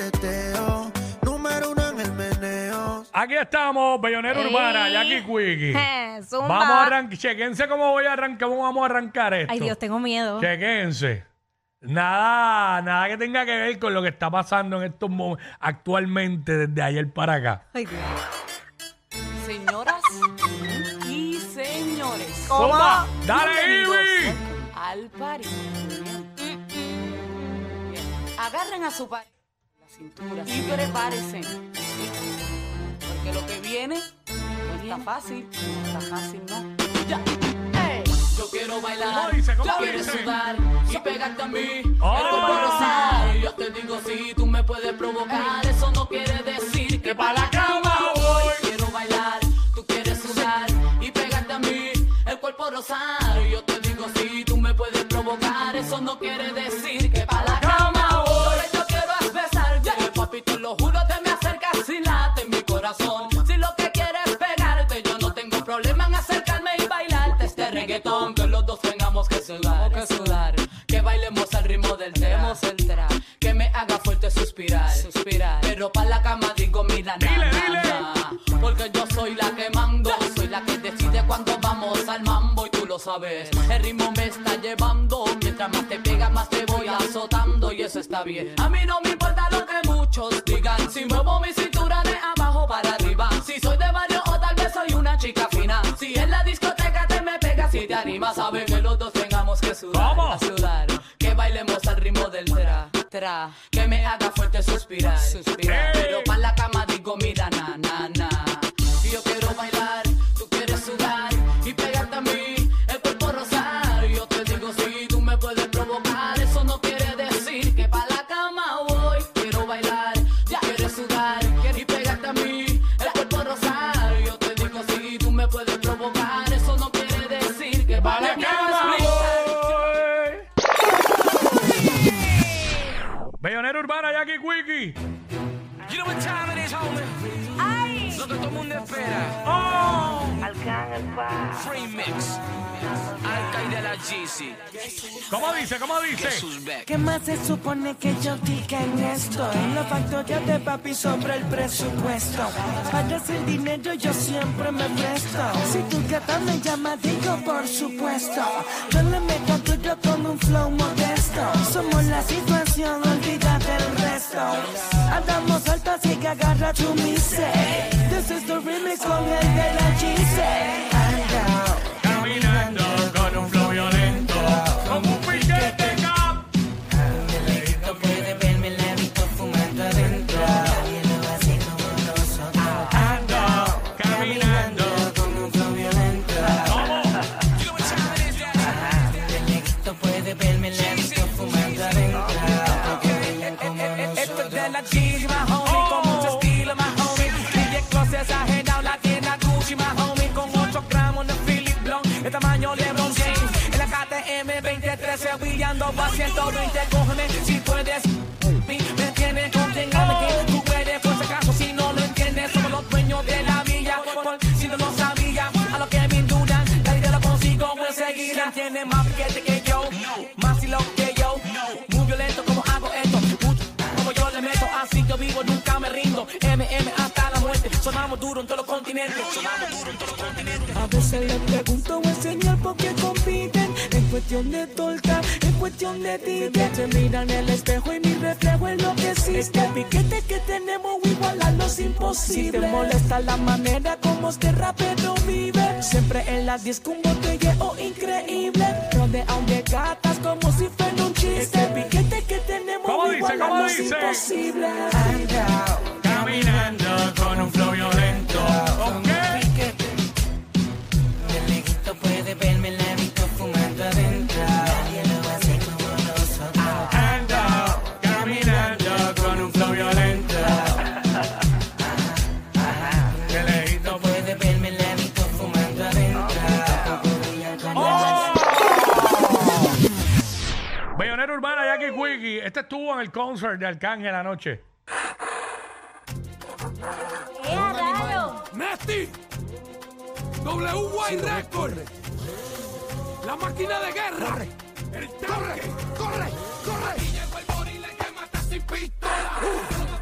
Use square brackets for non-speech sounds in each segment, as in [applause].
teteo. Número uno en el meneo. Aquí estamos, Bellonera Ey. Urbana, Jackie Quickie. Eh, [laughs] zumba. Vamos a arrancar, chequense cómo voy a arrancar, cómo vamos a arrancar esto. Ay, Dios, tengo miedo. Chequense. Nada, nada que tenga que ver con lo que está pasando en estos momentos actualmente desde ayer para acá. Ay, Dios. Señoras y señores, ¿Cómo? Zumba, Dale. Ivy. al. Bien. Agarren a su la cintura y prepárense. Porque lo que viene no está fácil. No está fácil, ¿no? Ya. Yo quiero bailar, ¿Cómo dice? ¿Cómo yo quiero dice? sudar y pegarte a mí. ¡Oh! El cuerpo rosado. Y yo te digo si tú me puedes provocar. Eso no quiere decir que para la cama voy. Quiero bailar, tú quieres sudar y pegarte a mí. El cuerpo rosado. Yo te digo si tú me puedes provocar. Eso no quiere decir reggaetón. Que los dos tengamos que sudar, que sudar. Que bailemos al ritmo del tema, el tra. Que me haga fuerte suspirar, suspirar. Pero para la cama digo, mira, na, Dile, na, dile. na. Porque yo soy la que mando, soy la que decide cuando vamos al mambo y tú lo sabes. El ritmo me está llevando, mientras más te pega más te voy azotando y eso está bien. A mí no me importa lo que muchos digan, si muevo mi cintura de abajo para arriba, si soy de barrio o tal vez soy una chica fina. Si en la pegas sabes que los dos tengamos que sudar, ¿Cómo? a sudar, que bailemos al ritmo del tra, tra, que me haga fuerte suspirar. Pero pa' la cama digo, mira, na, na, na. Y yo quiero bailar, tú quieres sudar y pegarte a mí, el cuerpo rosar. Y yo te digo, si tú me puedes provocar, eso no quiere decir que pa' la cama voy. Quiero bailar, ya quieres sudar Quickie. You know what time it is, homie? Ay. Lo que todo el mundo espera. ¡Oh! Free mix. Alca y de la GC. ¿Cómo dice? ¿Cómo dice? Jesús Beck. ¿Qué más se supone que yo diga en esto? En la factoría de papi sobre el presupuesto. Para el dinero yo siempre me presto. Si tu gata me llama, digo por supuesto. Yo le meto tuyo con un flow modesto. Somos la situación, olvida del resto. Andamos alto así que agarra tu mise. This is the remix con el de la GC. Anda. Caminando El tamaño LeBron James. En la KTM 2013, William 2 a 120, cógeme si puedes. Me tienes, conténgame que tú eres, por si acaso, si no lo entiendes, somos los dueños de la villa. Si no lo sabía, a lo que me dudan, la idea lo consigo enseguida. Tiene más piquete que yo, más estilo que yo, muy violento como hago esto. Como yo le meto, así yo vivo, nunca me rindo. MM hasta la muerte, sonamos duro en todos los continentes. Sonamos duro en todos los continentes. A veces le pregunto por qué compiten. En cuestión de torta, en cuestión de ticket. Se mira en el espejo y mi reflejo es lo que existe. El piquete que tenemos igualarlo es imposible. Si te molesta la manera como este rapero vive. Siempre en la disco un botelleo increíble. Rodeado de gatas como si fuera un chiste. El piquete que tenemos ¿Cómo dice? ¿Cómo igualarlo es dice? imposible. Anda. Caminando con un flow violento. ¿Ok? Este estuvo en el concert de Arcángel anoche. ¡Eh, a rayo! Nasty. WY Record. La máquina de guerra. El tanque. Corre, corre. Y llegó el gorila que mata sin pistola.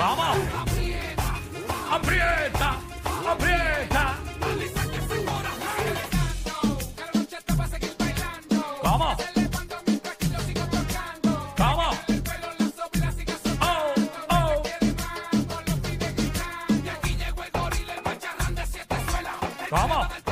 Vamos. Aprieta, aprieta. Vamos. Vamos. Oh, oh. Vamos.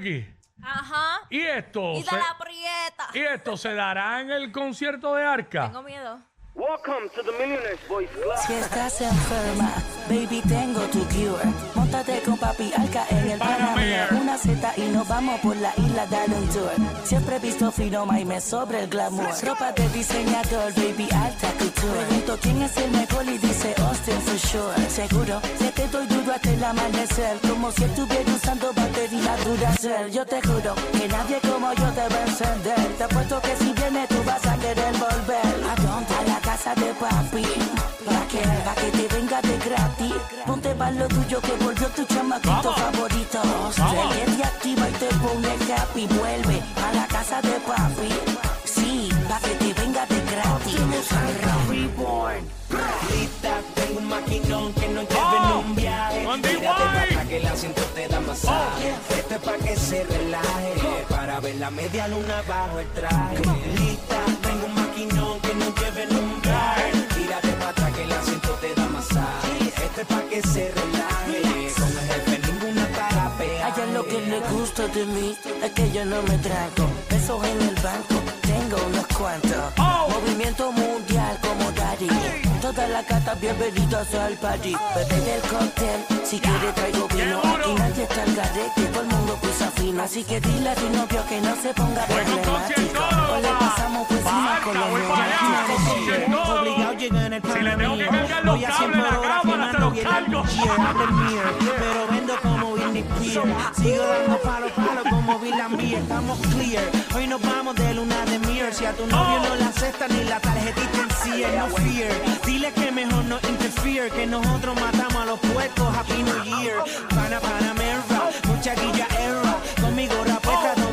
Quickie. Ajá. ¿Y esto? Y se- la prieta. ¿Y esto se dará en el concierto de Arca? Tengo miedo. Welcome to the Millionaires Boys Club. Si estás enferma, baby, tengo tu cure. Móntate con papi Alca en el Panamera. Una Z y nos vamos por la isla dar un tour. Siempre he visto fino y me sobre el glamour. Ropa de diseñador, baby, alta couture. Pregunto quién es el mejor y dice Austin for sure. Seguro que te doy duro hasta el amanecer. Como si estuviera usando batería Duracell. Yo te juro que nadie como yo te va a encender. Te apuesto que si vienes tú vas a querer volver. ¿A dónde? A la casa de papi. Pa' que, pa' que te venga de gratis. Ponte pa' lo tuyo que volvió tu chamaquito Vamos. favorito. Se te activa y te pone happy. Vuelve a la casa de papi. Sí, pa' que te venga de gratis. Reborn. Tengo un maquinón que no lleve Oh, en un viaje. con Tírate para que el asiento te da masaje. Este es para que se relaje. Para ver la media luna bajo el traje. Lista, tengo un maquinón que no lleve en un viaje. Tírate para atrás que el asiento te da masaje. Este es para que se relaje. Con el jefe ninguna para A ella lo que le gusta de mí es que yo no me trago pesos en el banco, tengo unos cuantos. Oh. Movimiento mundial como Daddy. Todas las gatas bienvenidas al party. Bebé del cóctel, si quiere traigo vino. Aquí nadie está al garete, todo el mundo pisa fino. Así que dile a tu novio que no se ponga problemático. O le pasamos por encima con los concierto. Obligado llegué en el Si le tengo que cargar los Voy a cables, 100 la cámara, se los cargo. Pero vendo como Britney Spears. Sigo dando palo, palo como Bill Beer. Estamos clear. Hoy nos vamos de luna de. Si a tu novio no le acepta ni la tarjetita en sí, no fear. Dile que mejor no interfere. Que nosotros matamos a los puercos. Happy New Year. Pana Panamera. Mucha guilla era. Conmigo rapeta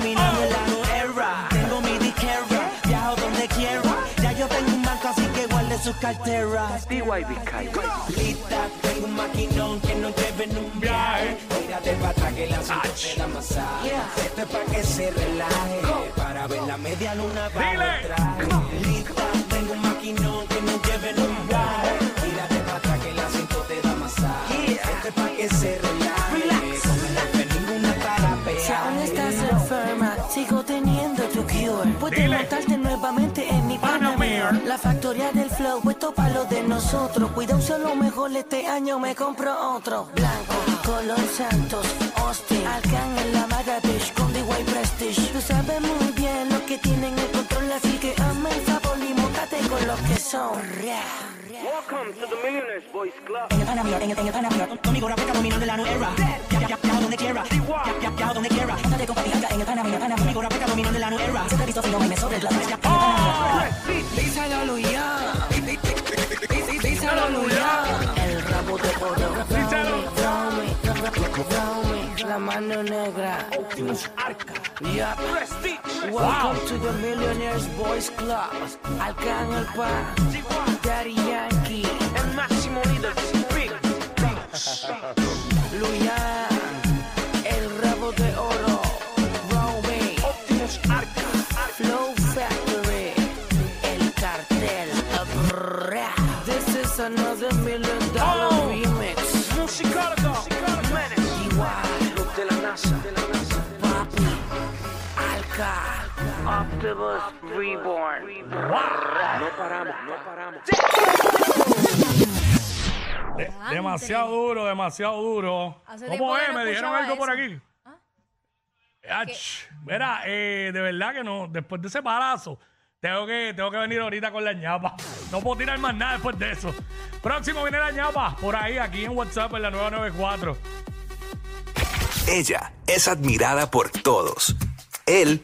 sus carteras. Lista, tengo un maquinón que no lleve en un viaje. Tírate para atrás que la te da masaje. Esto es para que se relaje. Para ver la media luna el traje. Lista, tengo un maquinón que no lleve en un viaje. Tírate para atrás que la te da masaje. Esto es para que se relaje. La factoría del flow, puesto para lo de nosotros. Cuida un solo mejor este año, me compro otro. Blanco, color Santos, Austin. Alcan la Marrakesh con D-Way Prestige. Tú sabes muy bien lo que tienen el control, así que hazme el favor y montate con los que son. Welcome to the Millionaires Boys Club. En el Panamera, en el, en el Panamera, conmigo rapeta dominando la nueva era. Ya, donde quiera, ya, donde quiera. Móntate con papi, en el Panamera, Panamera, conmigo rapeta dominando la nueva era. Siempre visto fino y me sobre el glamour. Oh, ya, ya, en el Panamera. Díselo, Luya. Díselo, Luya. El rabo de oro. Díselo. La mano negra. Yeah. Welcome to the Millionaires Boys Club. Arcángel Pa. Daddy Yankee. El máximo líder, Big. Luya. Optimus Reborn. No paramos, no paramos. De- demasiado duro, demasiado duro. Hace ¿Cómo que es? no ¿Me dijeron escuchaba algo por eso. aquí? Ach, Mira, eh, de verdad que no, después de ese palazo, tengo que, tengo que venir ahorita con la ñapa. No puedo tirar más nada después de eso. Próximo viene la ñapa, por ahí, aquí en WhatsApp, en la 994. Ella es admirada por todos. Él,